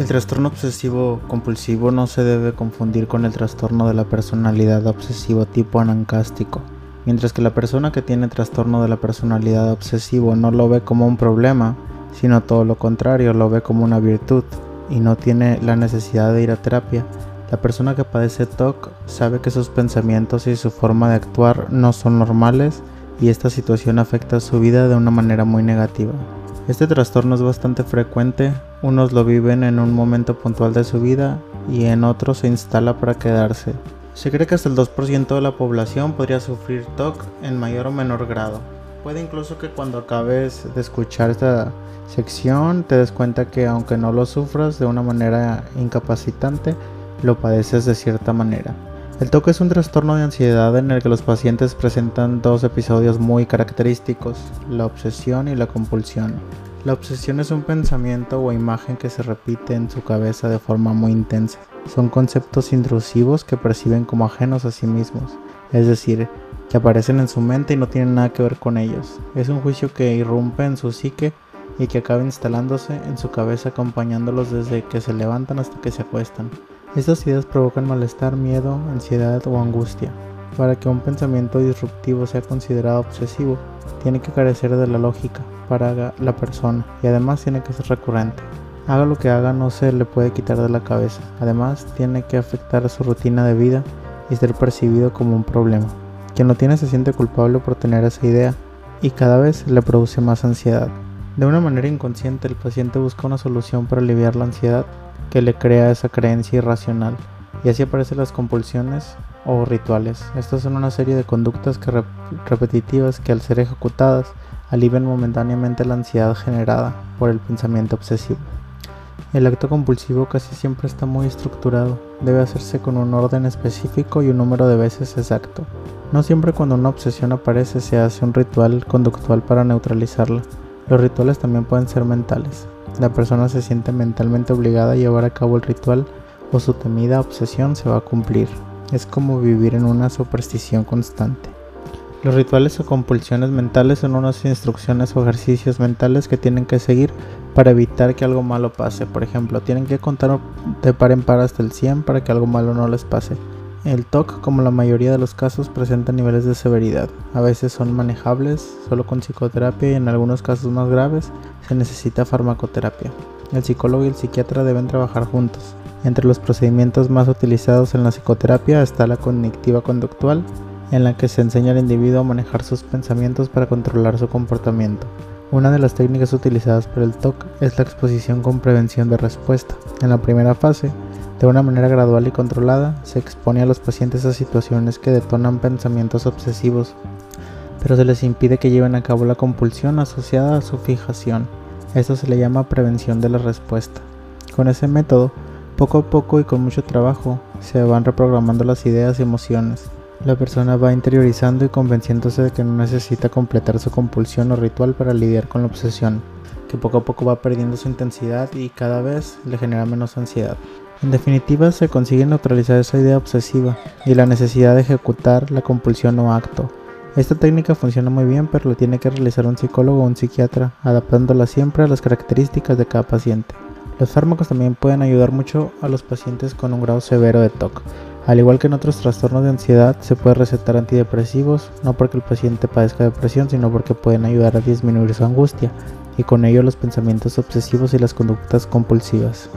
El trastorno obsesivo compulsivo no se debe confundir con el trastorno de la personalidad obsesivo tipo anancástico. Mientras que la persona que tiene trastorno de la personalidad obsesivo no lo ve como un problema, sino todo lo contrario, lo ve como una virtud y no tiene la necesidad de ir a terapia. La persona que padece TOC sabe que sus pensamientos y su forma de actuar no son normales y esta situación afecta su vida de una manera muy negativa. Este trastorno es bastante frecuente, unos lo viven en un momento puntual de su vida y en otros se instala para quedarse. Se cree que hasta el 2% de la población podría sufrir TOC en mayor o menor grado. Puede incluso que cuando acabes de escuchar esta sección te des cuenta que aunque no lo sufras de una manera incapacitante, lo padeces de cierta manera. El TOC es un trastorno de ansiedad en el que los pacientes presentan dos episodios muy característicos, la obsesión y la compulsión. La obsesión es un pensamiento o imagen que se repite en su cabeza de forma muy intensa. Son conceptos intrusivos que perciben como ajenos a sí mismos, es decir, que aparecen en su mente y no tienen nada que ver con ellos. Es un juicio que irrumpe en su psique y que acaba instalándose en su cabeza acompañándolos desde que se levantan hasta que se acuestan. Estas ideas provocan malestar, miedo, ansiedad o angustia. Para que un pensamiento disruptivo sea considerado obsesivo, tiene que carecer de la lógica para la persona y además tiene que ser recurrente. Haga lo que haga no se le puede quitar de la cabeza. Además tiene que afectar a su rutina de vida y ser percibido como un problema. Quien lo tiene se siente culpable por tener esa idea y cada vez le produce más ansiedad. De una manera inconsciente el paciente busca una solución para aliviar la ansiedad que le crea esa creencia irracional y así aparecen las compulsiones o rituales. Estas son una serie de conductas repetitivas que al ser ejecutadas alivian momentáneamente la ansiedad generada por el pensamiento obsesivo. El acto compulsivo casi siempre está muy estructurado, debe hacerse con un orden específico y un número de veces exacto. No siempre cuando una obsesión aparece se hace un ritual conductual para neutralizarla. Los rituales también pueden ser mentales. La persona se siente mentalmente obligada a llevar a cabo el ritual o su temida obsesión se va a cumplir. Es como vivir en una superstición constante. Los rituales o compulsiones mentales son unas instrucciones o ejercicios mentales que tienen que seguir para evitar que algo malo pase. Por ejemplo, tienen que contar de par en par hasta el 100 para que algo malo no les pase. El TOC, como la mayoría de los casos, presenta niveles de severidad. A veces son manejables solo con psicoterapia y en algunos casos más graves se necesita farmacoterapia. El psicólogo y el psiquiatra deben trabajar juntos. Entre los procedimientos más utilizados en la psicoterapia está la cognitiva conductual, en la que se enseña al individuo a manejar sus pensamientos para controlar su comportamiento. Una de las técnicas utilizadas por el TOC es la exposición con prevención de respuesta. En la primera fase, de una manera gradual y controlada, se expone a los pacientes a situaciones que detonan pensamientos obsesivos, pero se les impide que lleven a cabo la compulsión asociada a su fijación. Esto se le llama prevención de la respuesta. Con ese método, poco a poco y con mucho trabajo se van reprogramando las ideas y emociones. La persona va interiorizando y convenciéndose de que no necesita completar su compulsión o ritual para lidiar con la obsesión, que poco a poco va perdiendo su intensidad y cada vez le genera menos ansiedad. En definitiva, se consigue neutralizar esa idea obsesiva y la necesidad de ejecutar la compulsión o acto. Esta técnica funciona muy bien, pero lo tiene que realizar un psicólogo o un psiquiatra, adaptándola siempre a las características de cada paciente. Los fármacos también pueden ayudar mucho a los pacientes con un grado severo de TOC. Al igual que en otros trastornos de ansiedad, se puede recetar antidepresivos, no porque el paciente padezca depresión, sino porque pueden ayudar a disminuir su angustia y con ello los pensamientos obsesivos y las conductas compulsivas.